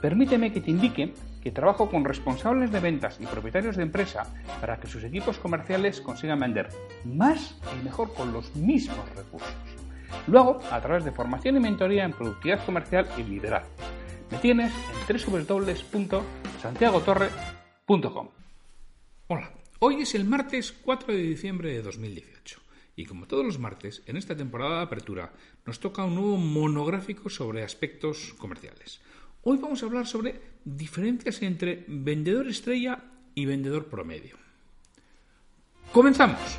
permíteme que te indique que trabajo con responsables de ventas y propietarios de empresa para que sus equipos comerciales consigan vender más y mejor con los mismos recursos. Luego, a través de formación y mentoría en productividad comercial y liderazgo. Me tienes en www.santiagotorre.com. Hola, hoy es el martes 4 de diciembre de 2018 y como todos los martes, en esta temporada de apertura nos toca un nuevo monográfico sobre aspectos comerciales. Hoy vamos a hablar sobre diferencias entre vendedor estrella y vendedor promedio. Comenzamos.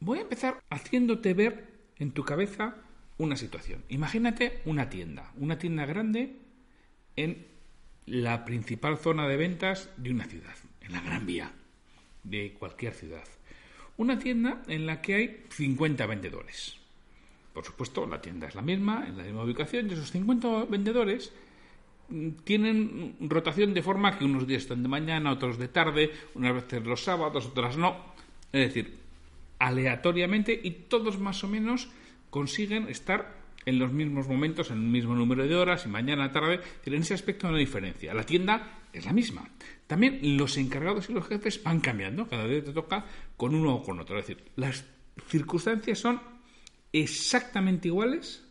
Voy a empezar haciéndote ver en tu cabeza una situación. Imagínate una tienda, una tienda grande en la principal zona de ventas de una ciudad, en la Gran Vía de cualquier ciudad. Una tienda en la que hay 50 vendedores. Por supuesto, la tienda es la misma, en la misma ubicación, y esos 50 vendedores mm, tienen rotación de forma que unos días están de mañana, otros de tarde, unas veces los sábados, otras no. Es decir, aleatoriamente y todos más o menos consiguen estar en los mismos momentos, en el mismo número de horas y mañana, tarde. En ese aspecto no hay diferencia. La tienda es la misma. También los encargados y los jefes van cambiando. Cada día te toca con uno o con otro. Es decir, las circunstancias son exactamente iguales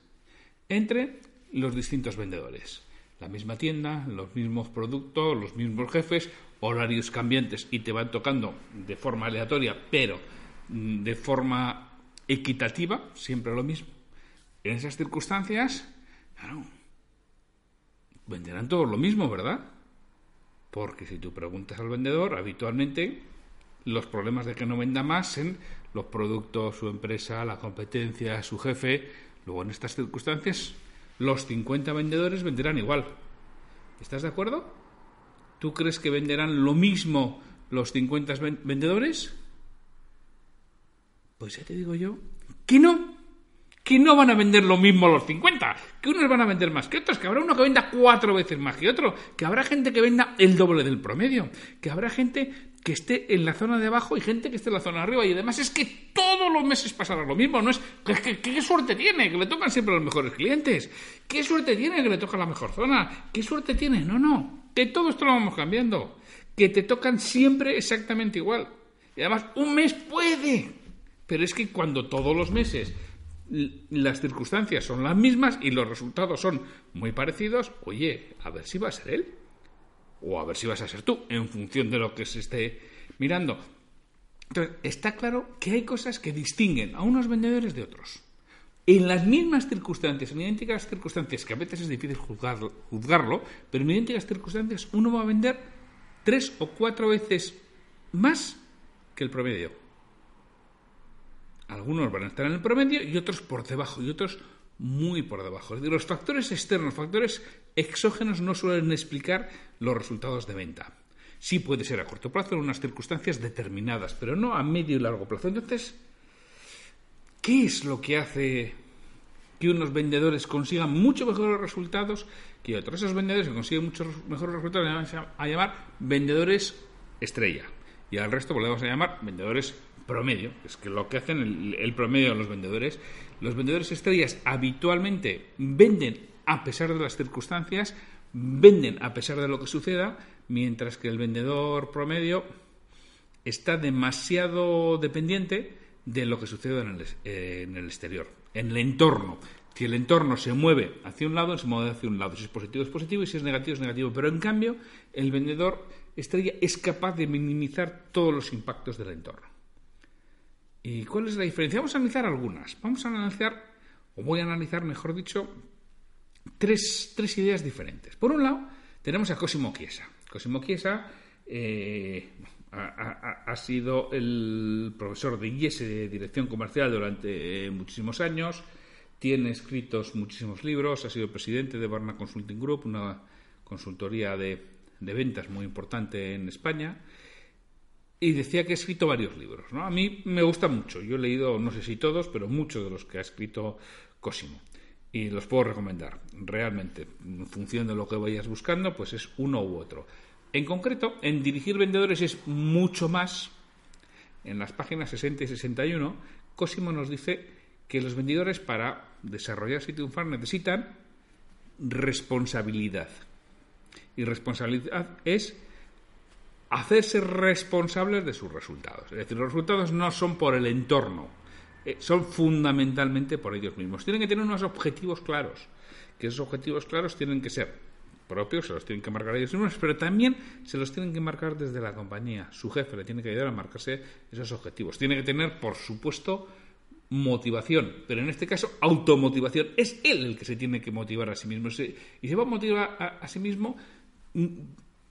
entre los distintos vendedores. La misma tienda, los mismos productos, los mismos jefes, horarios cambiantes y te van tocando de forma aleatoria, pero mm, de forma equitativa, siempre lo mismo. En esas circunstancias, claro, venderán todos lo mismo, ¿verdad? Porque si tú preguntas al vendedor, habitualmente los problemas de que no venda más en los productos, su empresa, la competencia, su jefe. Luego, en estas circunstancias, los 50 vendedores venderán igual. ¿Estás de acuerdo? ¿Tú crees que venderán lo mismo los 50 vendedores? Pues ya te digo yo que no que no van a vender lo mismo los 50, que unos van a vender más que otros, que habrá uno que venda cuatro veces más que otro, que habrá gente que venda el doble del promedio, que habrá gente que esté en la zona de abajo y gente que esté en la zona de arriba. Y además es que todos los meses pasará lo mismo. No es que, qué suerte tiene que le tocan siempre los mejores clientes. Qué suerte tiene que le toca la mejor zona. Qué suerte tiene. No, no. Que todo esto lo vamos cambiando. Que te tocan siempre exactamente igual. Y además un mes puede. Pero es que cuando todos los meses las circunstancias son las mismas y los resultados son muy parecidos, oye, a ver si va a ser él o a ver si vas a ser tú, en función de lo que se esté mirando. Entonces, está claro que hay cosas que distinguen a unos vendedores de otros. En las mismas circunstancias, en idénticas circunstancias, que a veces es difícil juzgarlo, pero en idénticas circunstancias uno va a vender tres o cuatro veces más que el promedio. Algunos van a estar en el promedio y otros por debajo y otros muy por debajo. Los factores externos, factores exógenos no suelen explicar los resultados de venta. Sí puede ser a corto plazo en unas circunstancias determinadas, pero no a medio y largo plazo. Entonces, ¿qué es lo que hace que unos vendedores consigan mucho mejores resultados que otros? Esos vendedores que consiguen muchos mejores resultados vamos a llamar vendedores estrella. Y al resto volvemos a llamar vendedores promedio, es que lo que hacen el, promedio de los vendedores, los vendedores estrellas habitualmente venden a pesar de las circunstancias, venden a pesar de lo que suceda, mientras que el vendedor promedio está demasiado dependiente de lo que sucede en el, en el exterior, en el entorno. Si el entorno se mueve hacia un lado, se mueve hacia un lado. Si es positivo, es positivo y si es negativo, es negativo. Pero en cambio, el vendedor estrella es capaz de minimizar todos los impactos del entorno. ¿Y cuál es la diferencia? Vamos a analizar algunas. Vamos a analizar, o voy a analizar, mejor dicho, tres, ideas diferentes. Por un lado, tenemos a Cosimo Chiesa. Cosimo Chiesa eh, ha, sido el profesor de IES de Dirección Comercial durante muchísimos años. tiene escritos muchísimos libros, ha sido presidente de Barna Consulting Group, una consultoría de, de ventas muy importante en España y decía que ha escrito varios libros. ¿no? A mí me gusta mucho. Yo he leído, no sé si todos, pero muchos de los que ha escrito Cosimo. Y los puedo recomendar, realmente. En función de lo que vayas buscando, pues es uno u otro. En concreto, en dirigir vendedores es mucho más. En las páginas 60 y 61, Cosimo nos dice que los vendedores para desarrollarse y triunfar necesitan responsabilidad. Y responsabilidad es hacerse responsables de sus resultados. Es decir, los resultados no son por el entorno, eh, son fundamentalmente por ellos mismos. Tienen que tener unos objetivos claros, que esos objetivos claros tienen que ser propios, se los tienen que marcar ellos mismos, pero también se los tienen que marcar desde la compañía. Su jefe le tiene que ayudar a marcarse esos objetivos. Tiene que tener, por supuesto, motivación, pero en este caso automotivación. Es él el que se tiene que motivar a sí mismo y se va a motivar a, a sí mismo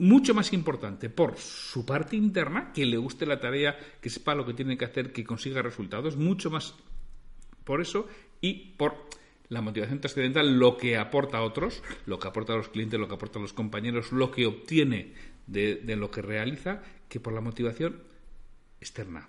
mucho más importante por su parte interna, que le guste la tarea, que sepa lo que tiene que hacer, que consiga resultados, mucho más por eso y por la motivación trascendental, lo que aporta a otros, lo que aporta a los clientes, lo que aporta a los compañeros, lo que obtiene de, lo que realiza, que por la motivación externa,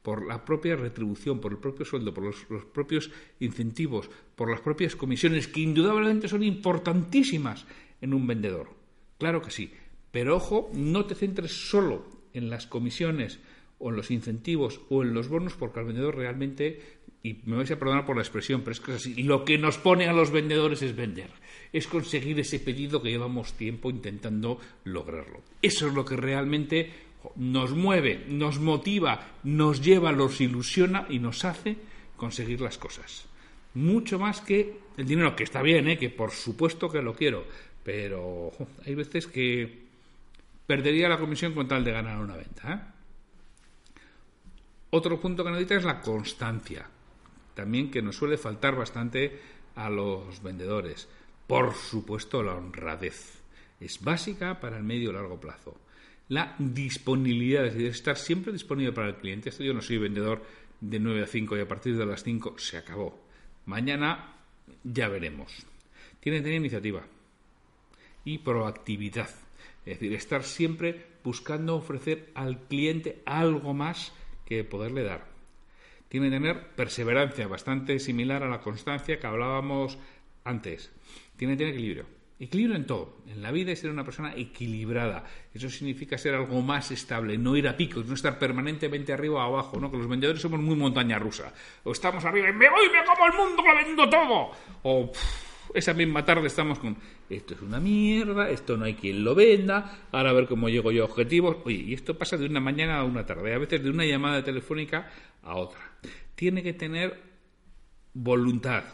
por la propia retribución, por el propio sueldo, por los propios incentivos, por las propias comisiones, que indudablemente son importantísimas en un vendedor. Claro que sí, pero ojo, no te centres solo en las comisiones o en los incentivos o en los bonos, porque al vendedor realmente, y me vais a perdonar por la expresión, pero es que es así, lo que nos pone a los vendedores es vender, es conseguir ese pedido que llevamos tiempo intentando lograrlo. Eso es lo que realmente nos mueve, nos motiva, nos lleva, nos ilusiona y nos hace conseguir las cosas. Mucho más que el dinero, que está bien, ¿eh? que por supuesto que lo quiero, pero hay veces que perdería la comisión con tal de ganar una venta. ¿eh? Otro punto que necesita es la constancia, también que nos suele faltar bastante a los vendedores. Por supuesto, la honradez es básica para el medio y largo plazo. La disponibilidad, es decir, estar siempre disponible para el cliente. Esto yo no soy vendedor de 9 a 5 y a partir de las 5 se acabó. Mañana ya veremos. Tiene que tener iniciativa y proactividad. Es decir, estar siempre buscando ofrecer al cliente algo más que poderle dar. Tiene que tener perseverancia, bastante similar a la constancia que hablábamos antes. Tiene que tener equilibrio. Equilibrio en todo. En la vida es ser una persona equilibrada. Eso significa ser algo más estable, no ir a picos, no estar permanentemente arriba o abajo, ¿no? Que los vendedores somos muy montaña rusa. O estamos arriba y me voy, me como el mundo, lo vendo todo. O esa misma tarde estamos con esto es una mierda, esto no hay quien lo venda, ahora a ver cómo llego yo a objetivos. Oye, y esto pasa de una mañana a una tarde, a veces de una llamada telefónica a otra. Tiene que tener voluntad,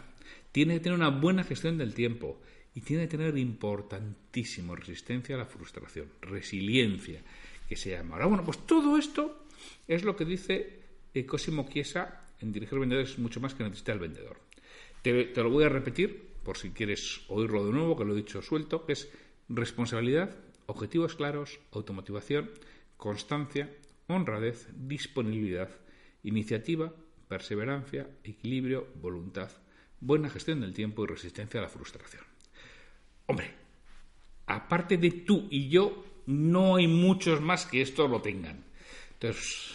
tiene que tener una buena gestión del tiempo y tiene que tener importantísimo resistencia a la frustración, resiliencia, que se llama. Ahora, bueno, pues todo esto es lo que dice Cosimo Chiesa en Dirigir Vendedores, mucho más que necesita el vendedor. te lo voy a repetir por si quieres oírlo de nuevo, que lo he dicho suelto, que es responsabilidad, objetivos claros, automotivación, constancia, honradez, disponibilidad, iniciativa, perseverancia, equilibrio, voluntad, buena gestión del tiempo y resistencia a la frustración. Hombre, aparte de tú y yo, no hay muchos más que esto lo tengan. Entonces,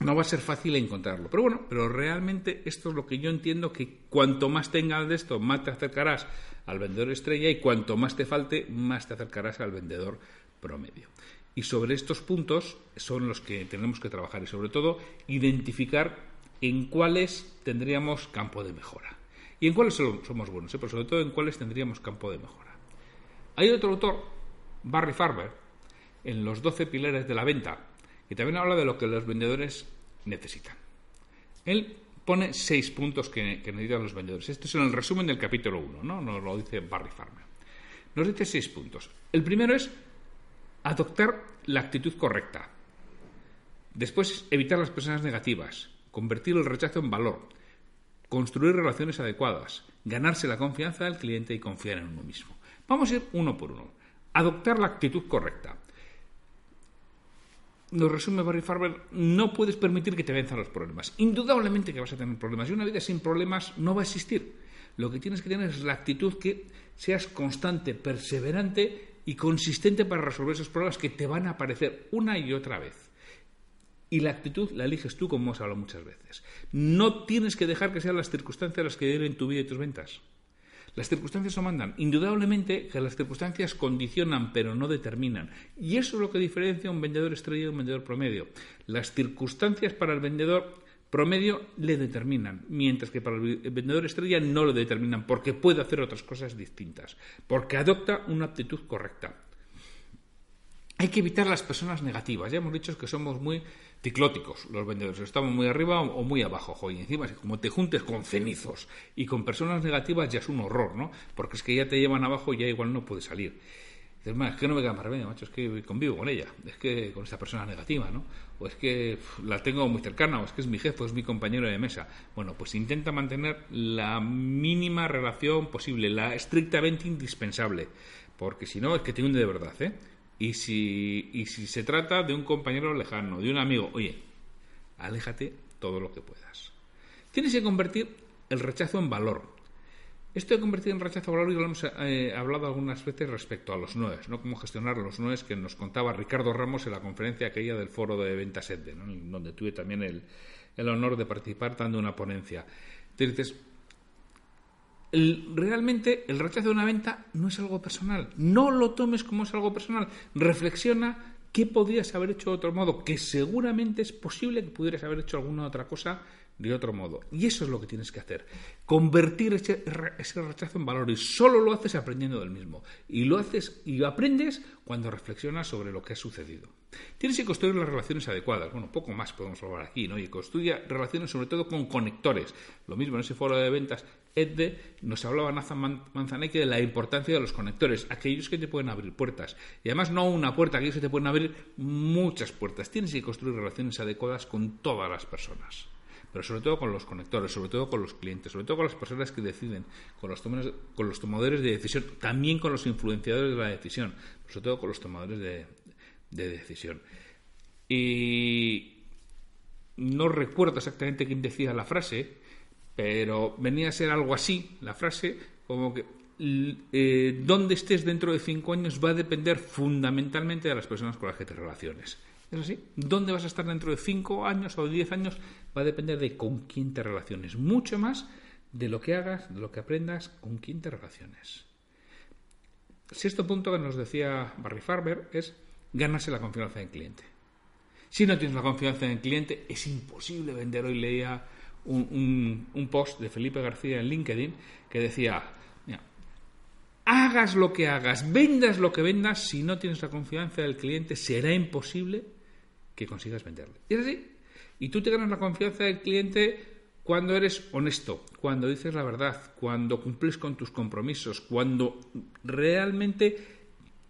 no va a ser fácil encontrarlo. Pero bueno, pero realmente esto es lo que yo entiendo que cuanto más tengas de esto, más te acercarás al vendedor estrella y cuanto más te falte, más te acercarás al vendedor promedio. Y sobre estos puntos son los que tenemos que trabajar y sobre todo identificar en cuáles tendríamos campo de mejora. Y en cuáles somos buenos, ¿eh? pero sobre todo en cuáles tendríamos campo de mejora. Hay otro autor, Barry Farber, en los 12 pilares de la venta, que también habla de lo que los vendedores necesitan. Él pone seis puntos que, necesitan los vendedores. Esto es en el resumen del capítulo 1, ¿no? Nos lo dice Barry Farmer. Nos dice seis puntos. El primero es adoptar la actitud correcta. Después, evitar las personas negativas, convertir el rechazo en valor, construir relaciones adecuadas, ganarse la confianza del cliente y confiar en uno mismo. Vamos a ir uno por uno. Adoptar la actitud correcta. Lo resume Barry Farber, no puedes permitir que te venzan los problemas. Indudablemente que vas a tener problemas. Y una vida sin problemas no va a existir. Lo que tienes que tener es la actitud que seas constante, perseverante y consistente para resolver esos problemas que te van a aparecer una y otra vez. Y la actitud la eliges tú, como hemos hablado muchas veces. No tienes que dejar que sean las circunstancias las que den tu vida y tus ventas. Las circunstancias lo mandan. Indudablemente que las circunstancias condicionan, pero no determinan. Y eso es lo que diferencia un vendedor estrella de un vendedor promedio. Las circunstancias para el vendedor promedio le determinan, mientras que para el vendedor estrella no lo determinan, porque puede hacer otras cosas distintas, porque adopta una actitud correcta. Hay que evitar las personas negativas. Ya hemos dicho que somos muy ciclóticos los vendedores. Estamos muy arriba o muy abajo. Y encima, como te juntes con cenizos y con personas negativas, ya es un horror, ¿no? Porque es que ya te llevan abajo y ya igual no puedes salir. Dices, es que no me queda más remedio, macho, es que convivo con ella, es que con esta persona negativa, ¿no? O es que la tengo muy cercana, o es que es mi jefe, o es mi compañero de mesa. Bueno, pues intenta mantener la mínima relación posible, la estrictamente indispensable, porque si no, es que te hunde de verdad, ¿eh? Y si, y si se trata de un compañero lejano, de un amigo, oye, aléjate todo lo que puedas. Tienes que convertir el rechazo en valor. Esto de convertir en rechazo valor y lo hemos eh, hablado algunas veces respecto a los noes, ¿no? Cómo gestionar los noes que nos contaba Ricardo Ramos en la conferencia aquella del foro de ventas EDE, donde tuve también el, el honor de participar dando una ponencia. Entonces, realmente el rechazo de una venta no es algo personal. No lo tomes como es algo personal. Reflexiona qué podrías haber hecho de otro modo, que seguramente es posible que pudieras haber hecho alguna otra cosa de otro modo. Y eso es lo que tienes que hacer. Convertir ese, rechazo en valor. Y solo lo haces aprendiendo del mismo. Y lo haces y aprendes cuando reflexionas sobre lo que ha sucedido. Tienes que construir las relaciones adecuadas. Bueno, poco más podemos hablar aquí, ¿no? Y construye relaciones sobre todo con conectores. Lo mismo en ese foro de ventas, EDDE, nos hablaba Nathan Manzaneque de la importancia de los conectores, aquellos que te pueden abrir puertas. Y además no una puerta, aquellos que te pueden abrir muchas puertas. Tienes que construir relaciones adecuadas con todas las personas pero sobre todo con los conectores, sobre todo con los clientes, sobre todo con las personas que deciden, con los, con los tomadores de decisión, también con los influenciadores de la decisión, sobre todo con los tomadores de, de decisión. Y no recuerdo exactamente quién decía la frase, pero venía a ser algo así, la frase, como que eh, dónde estés dentro de cinco años va a depender fundamentalmente de las personas con las que te relaciones. ¿Es así? ¿Dónde vas a estar dentro de cinco años o diez años? Va a depender de con quién te relaciones. Mucho más de lo que hagas, de lo que aprendas, con quién te relaciones. Sexto punto que nos decía Barry Farber es ganarse la confianza del cliente. Si no tienes la confianza en el cliente, es imposible vender. Hoy leía un, un post de Felipe García en LinkedIn que decía, hagas lo que hagas, vendas lo que vendas, si no tienes la confianza del cliente, será imposible que consigas venderle. Y es así. Y tú te ganas la confianza del cliente cuando eres honesto, cuando dices la verdad, cuando cumples con tus compromisos, cuando realmente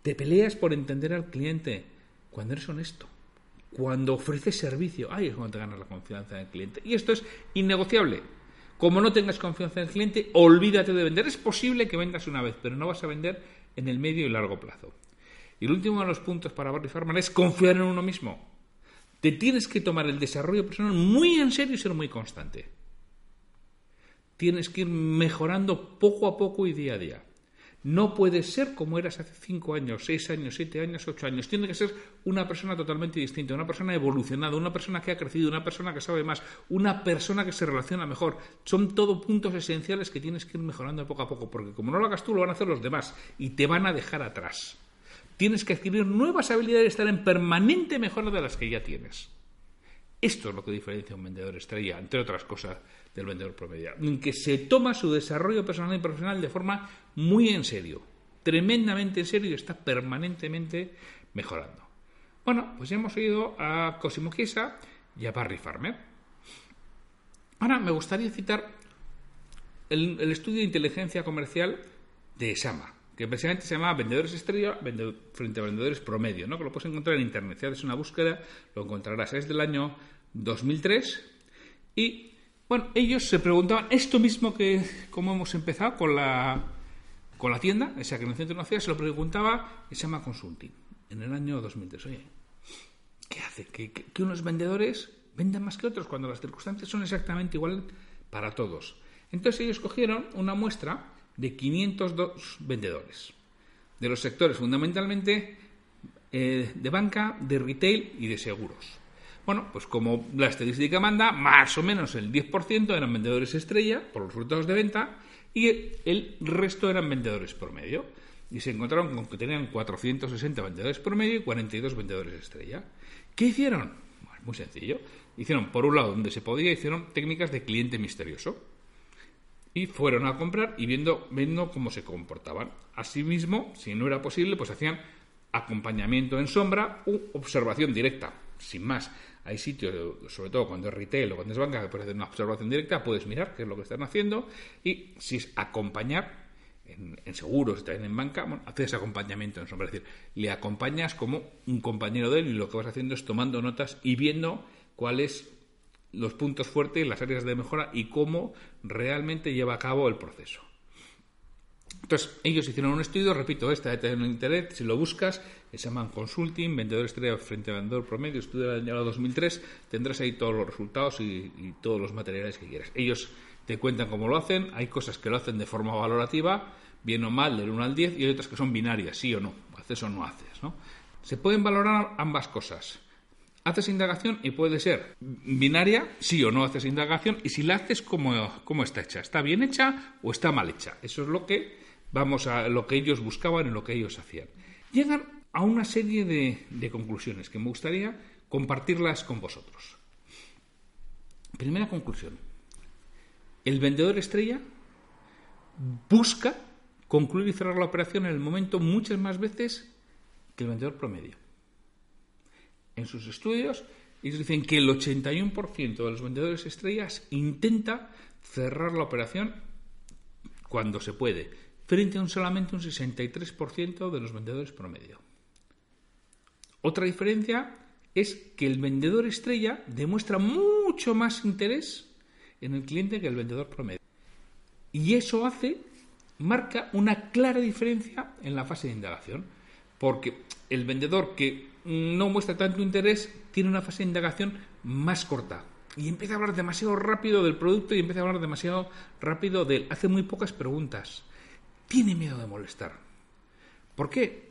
te peleas por entender al cliente, cuando eres honesto, cuando ofreces servicio, ahí es cuando te ganas la confianza del cliente. Y esto es innegociable. Como no tengas confianza en el cliente, olvídate de vender. Es posible que vendas una vez, pero no vas a vender en el medio y largo plazo. Y el último de los puntos para Barry Farman es confiar en uno mismo. Te tienes que tomar el desarrollo personal muy en serio y ser muy constante. Tienes que ir mejorando poco a poco y día a día. No puedes ser como eras hace cinco años, seis años, siete años, ocho años. Tiene que ser una persona totalmente distinta, una persona evolucionada, una persona que ha crecido, una persona que sabe más, una persona que se relaciona mejor. Son todo puntos esenciales que tienes que ir mejorando poco a poco, porque como no lo hagas tú, lo van a hacer los demás y te van a dejar atrás. Tienes que adquirir nuevas habilidades y estar en permanente mejora de las que ya tienes. Esto es lo que diferencia a un vendedor estrella, entre otras cosas, del vendedor promedio. Que se toma su desarrollo personal y profesional de forma muy en serio, tremendamente en serio y está permanentemente mejorando. Bueno, pues hemos oído a Cosimo Chiesa y a Barry Farmer. Ahora me gustaría citar el, estudio de inteligencia comercial de ESAMA, que precisamente se llama Vendedores Estrella frente a Vendedores Promedio, ¿no? que lo puedes encontrar en Internet. Si haces una búsqueda, lo encontrarás. Es del año 2003 y bueno, ellos se preguntaban esto mismo que como hemos empezado con la con la tienda, esa que en el centro hacía, se lo preguntaba, se llama Consulting, en el año 2003. Oye, ¿qué hace? Que, que unos vendedores vendan más que otros cuando las circunstancias son exactamente iguales para todos. Entonces ellos cogieron una muestra de 502 vendedores, de los sectores fundamentalmente eh, de banca, de retail y de seguros. Bueno, pues como la estadística manda, más o menos el 10% eran vendedores estrella por los resultados de venta y el resto eran vendedores promedio. Y se encontraron con que tenían 460 vendedores promedio y 42 vendedores estrella. ¿Qué hicieron? muy sencillo. Hicieron, por un lado, donde se podía, hicieron técnicas de cliente misterioso. Y fueron a comprar y viendo, viendo cómo se comportaban. Asimismo, si no era posible, pues hacían acompañamiento en sombra u observación directa. Sin más, hay sitios, sobre todo cuando es retail o cuando es banca, que puedes hacer una observación directa, puedes mirar qué es lo que están haciendo y si es acompañar, en, seguros y también en banca, bueno, haces acompañamiento en sombra. Es decir, le acompañas como un compañero de él y lo que vas haciendo es tomando notas y viendo cuáles los puntos fuertes, las áreas de mejora y cómo realmente lleva a cabo el proceso. Entonces, ellos hicieron un estudio, repito, está en internet, si lo buscas, se llaman Consulting, Vendedor Estrella frente a Vendedor Promedio, estudio del año 2003, tendrás ahí todos los resultados y, y, todos los materiales que quieras. Ellos te cuentan cómo lo hacen, hay cosas que lo hacen de forma valorativa, bien o mal, del 1 al 10, y hay otras que son binarias, sí o no, haces o no haces. ¿no? Se pueden valorar ambas cosas haces indagación y puede ser binaria, sí o no haces indagación, y si la haces, ¿cómo, cómo está hecha? ¿Está bien hecha o está mal hecha? Eso es lo que vamos a lo que ellos buscaban y lo que ellos hacían. Llegan a una serie de, de conclusiones que me gustaría compartirlas con vosotros. Primera conclusión. El vendedor estrella busca concluir y cerrar la operación en el momento muchas más veces que el vendedor promedio en sus estudios, ellos dicen que el 81% de los vendedores estrellas intenta cerrar la operación cuando se puede, frente a un solamente un 63% de los vendedores promedio. Otra diferencia es que el vendedor estrella demuestra mucho más interés en el cliente que el vendedor promedio. Y eso hace, marca una clara diferencia en la fase de indagación, porque el vendedor que no muestra tanto interés, tiene una fase de indagación más corta. Y empieza a hablar demasiado rápido del producto y empieza a hablar demasiado rápido de él. Hace muy pocas preguntas. Tiene miedo de molestar. ¿Por qué?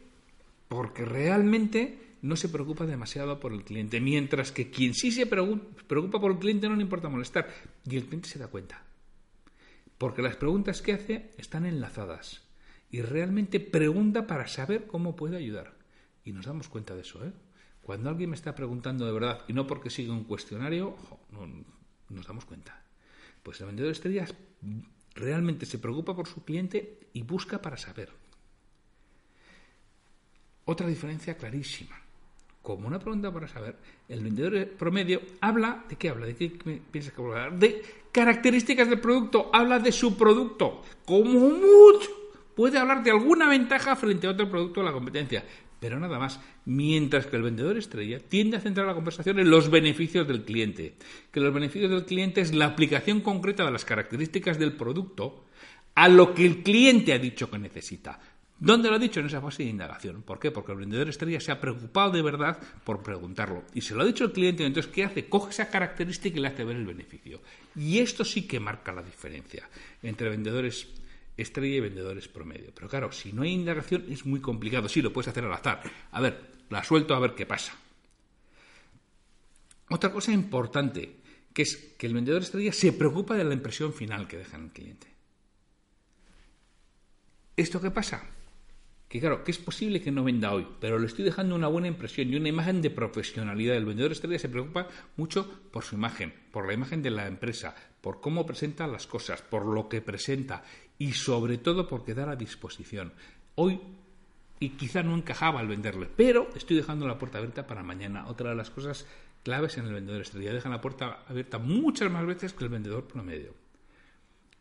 Porque realmente no se preocupa demasiado por el cliente, mientras que quien sí se preocupa por el cliente no le importa molestar. Y el cliente se da cuenta. Porque las preguntas que hace están enlazadas. Y realmente pregunta para saber cómo puede ayudar. Y nos damos cuenta de eso, ¿eh? Cuando alguien me está preguntando de verdad y no porque siga un cuestionario, no, nos damos cuenta. Pues el vendedor de estrellas realmente se preocupa por su cliente y busca para saber. Otra diferencia clarísima. Como una pregunta para saber, el vendedor promedio habla de qué habla, de qué piensa que habla, de características del producto, habla de su producto, como mucho puede hablar de alguna ventaja frente a otro producto de la competencia, pero nada más. Mientras que el vendedor estrella tiende a centrar la conversación en los beneficios del cliente, que los beneficios del cliente es la aplicación concreta de las características del producto a lo que el cliente ha dicho que necesita. ¿Dónde lo ha dicho? En esa fase de indagación. ¿Por qué? Porque el vendedor estrella se ha preocupado de verdad por preguntarlo. Y se lo ha dicho el cliente, entonces, ¿qué hace? Coge esa característica y le hace ver el beneficio. Y esto sí que marca la diferencia entre vendedores estrella y vendedores promedio. Pero claro, si no hay indagación es muy complicado. Sí, lo puedes hacer al azar. A ver, la suelto a ver qué pasa. Otra cosa importante, que es que el vendedor estrella se preocupa de la impresión final que deja en el cliente. ¿Esto qué pasa? Que claro, que es posible que no venda hoy, pero le estoy dejando una buena impresión y una imagen de profesionalidad. El vendedor estrella se preocupa mucho por su imagen, por la imagen de la empresa, por cómo presenta las cosas, por lo que presenta y sobre todo por quedar a disposición. Hoy y quizá no encajaba al venderle, pero estoy dejando la puerta abierta para mañana. Otra de las cosas claves en el vendedor estrella, dejan la puerta abierta muchas más veces que el vendedor promedio.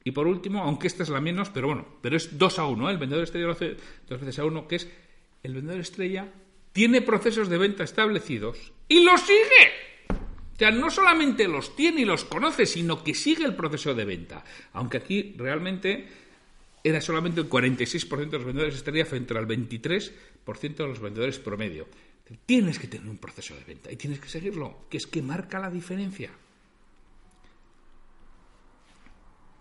Y por último, aunque esta es la menos, pero bueno, pero es dos a uno, ¿eh? el vendedor estrella lo hace dos veces a uno, que es el vendedor estrella tiene procesos de venta establecidos y los sigue. O sea, no solamente los tiene y los conoce, sino que sigue el proceso de venta. Aunque aquí realmente era solamente el 46% de los vendedores estrella frente al 23% de los vendedores promedio. Es Tienes que tener un proceso de venta y tienes que seguirlo, que es que marca la diferencia.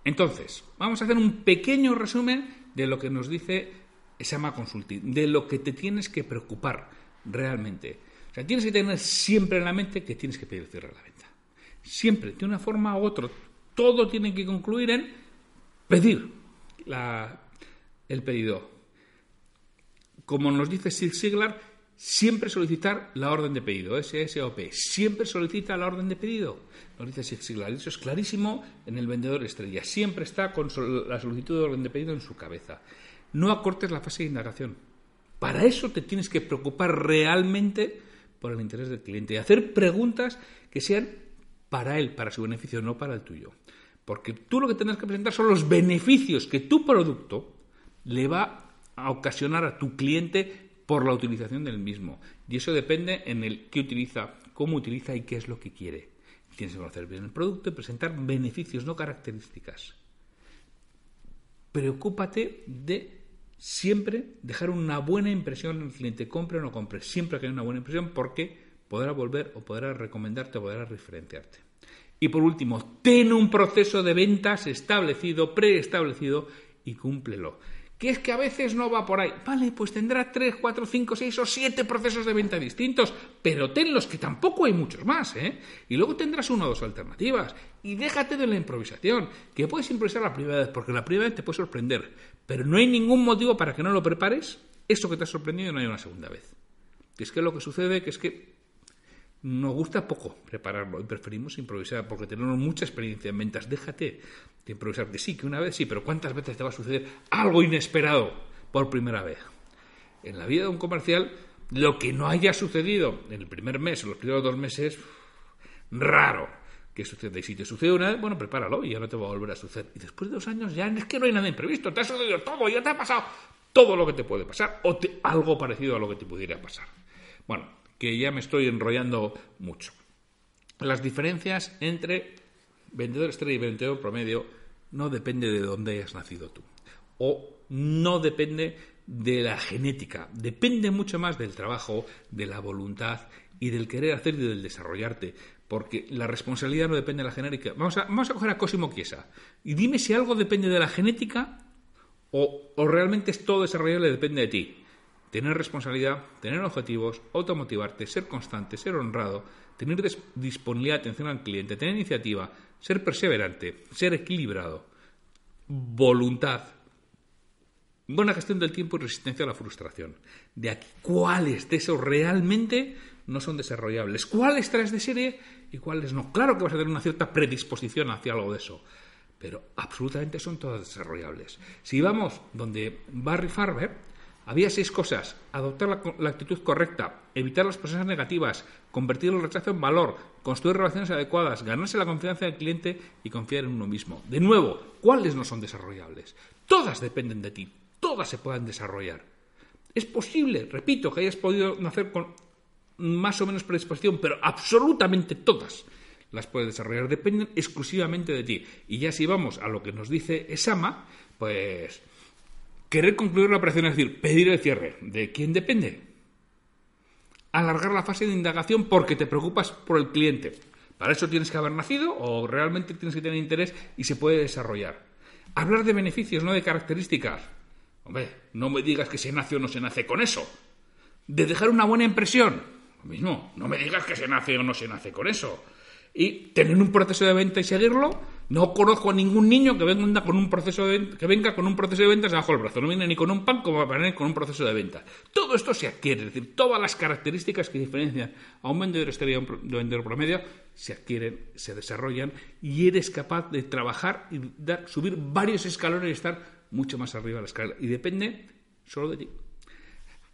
Entonces, vamos a hacer un pequeño resumen de lo que nos dice Sama Consulting, de lo que te tienes que preocupar realmente. O sea, tienes que tener siempre en la mente que tienes que pedir cierre a la venta. Siempre, de una forma u otra. Todo tiene que concluir en pedir el pedido. Como nos dice Sig Siglar, siempre solicitar la orden de pedido, SSOP. Siempre solicita la orden de pedido. Nos dice Sig Siglar. Eso es clarísimo en el vendedor estrella. Siempre está con la solicitud de orden de pedido en su cabeza. No acortes la fase de indagación. Para eso te tienes que preocupar realmente por el interés del cliente y hacer preguntas que sean para él, para su beneficio, no para el tuyo. Porque tú lo que tendrás que presentar son los beneficios que tu producto le va a ocasionar a tu cliente por la utilización del mismo. Y eso depende en el qué utiliza, cómo utiliza y qué es lo que quiere. Tienes que conocer bien el producto y presentar beneficios, no características. Preocúpate de siempre dejar una buena impresión en el cliente, compre o no compre, siempre que haya una buena impresión porque podrá volver o podrá recomendarte o podrá referenciarte. Y por último, ten un proceso de ventas establecido, preestablecido y cúmplelo. Que es que a veces no va por ahí. Vale, pues tendrá 3, 4, 5, 6 o 7 procesos de venta distintos, pero tenlos que tampoco hay muchos más, ¿eh? Y luego tendrás una o dos alternativas. Y déjate de la improvisación, que puedes improvisar la primera vez, porque la primera vez te puede sorprender, pero no hay ningún motivo para que no lo prepares, eso que te ha sorprendido no hay una segunda vez. Que es que lo que sucede que es que nos gusta poco prepararlo y preferimos improvisar porque tenemos mucha experiencia en ventas. Déjate de improvisar. Que sí, que una vez sí, pero ¿cuántas veces te va a suceder algo inesperado por primera vez? En la vida de un comercial, lo que no haya sucedido en el primer mes o los primeros dos meses, raro que suceda. Y si te sucede una vez, bueno, prepáralo y ya no te va a volver a suceder. Y después de dos años ya es que no hay nada imprevisto, te ha sucedido todo, ya te ha pasado todo lo que te puede pasar o algo parecido a lo que te pudiera pasar. Bueno, que ya me estoy enrollando mucho. Las diferencias entre vendedor estrella y vendedor promedio no depende de dónde hayas nacido tú. O no depende de la genética. Depende mucho más del trabajo, de la voluntad y del querer hacer y del desarrollarte. Porque la responsabilidad no depende de la genética. Vamos a, a coger a Cosimo Chiesa. Y dime si algo depende de la genética o, o realmente es todo desarrollable depende de ti tener responsabilidad, tener objetivos, automotivarte, ser constante, ser honrado, tener disponibilidad, atención al cliente, tener iniciativa, ser perseverante, ser equilibrado, voluntad, buena gestión del tiempo y resistencia a la frustración. De aquí, ¿cuáles de esos realmente no son desarrollables? ¿Cuáles traes de serie y cuáles no? Claro que vas a tener una cierta predisposición hacia algo de eso, pero absolutamente son todas desarrollables. Si vamos donde Barry Farber, había seis cosas. Adoptar la, actitud correcta, evitar las personas negativas, convertir el rechazo en valor, construir relaciones adecuadas, ganarse la confianza del cliente y confiar en uno mismo. De nuevo, ¿cuáles no son desarrollables? Todas dependen de ti, todas se pueden desarrollar. Es posible, repito, que hayas podido nacer con más o menos predisposición, pero absolutamente todas las puedes desarrollar, dependen exclusivamente de ti. Y ya si vamos a lo que nos dice Esama, pues Querer concluir la operación es decir, pedir el cierre. ¿De quién depende? Alargar la fase de indagación porque te preocupas por el cliente. Para eso tienes que haber nacido o realmente tienes que tener interés y se puede desarrollar. Hablar de beneficios, no de características. Hombre, no me digas que se nace o no se nace con eso. De dejar una buena impresión. Lo mismo, no me digas que se nace o no se nace con eso y tener un proceso de venta y seguirlo. No conozco a ningún niño que venga con un proceso de, que venga con un proceso de ventas debajo del brazo. No viene ni con un pan como para venir con un proceso de venta. Todo esto se adquiere, es decir, todas las características que diferencian a un vendedor estrella y a un vendedor promedio se adquieren, se desarrollan y eres capaz de trabajar y dar, subir varios escalones y estar mucho más arriba de la escala. Y depende solo de ti.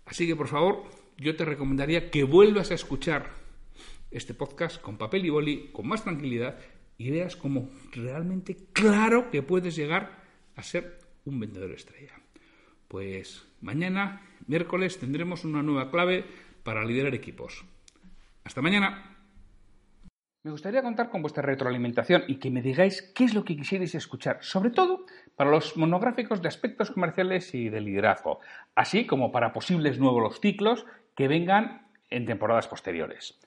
Así que, por favor, yo te recomendaría que vuelvas a escuchar este podcast con papel y boli, con más tranquilidad y veas cómo realmente claro que puedes llegar a ser un vendedor estrella. Pues mañana, miércoles, tendremos una nueva clave para liderar equipos. Hasta mañana. Me gustaría contar con vuestra retroalimentación y que me digáis qué es lo que quisierais escuchar, sobre todo para los monográficos de aspectos comerciales y de liderazgo, así como para posibles nuevos ciclos que vengan en temporadas posteriores.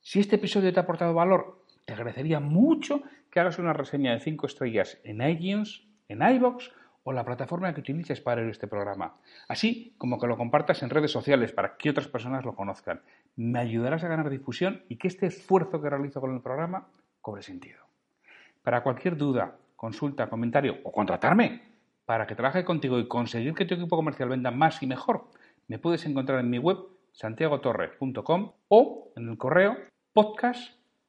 Si este episodio te ha aportado valor, te agradecería mucho que hagas una reseña de 5 estrellas en iTunes, en iBox o la plataforma que utilices para ver este programa, así como que lo compartas en redes sociales para que otras personas lo conozcan. Me ayudarás a ganar difusión y que este esfuerzo que realizo con el programa cobre sentido. Para cualquier duda, consulta, comentario o contratarme para que trabaje contigo y conseguir que tu equipo comercial venda más y mejor, me puedes encontrar en mi web santiagotorre.com o en el correo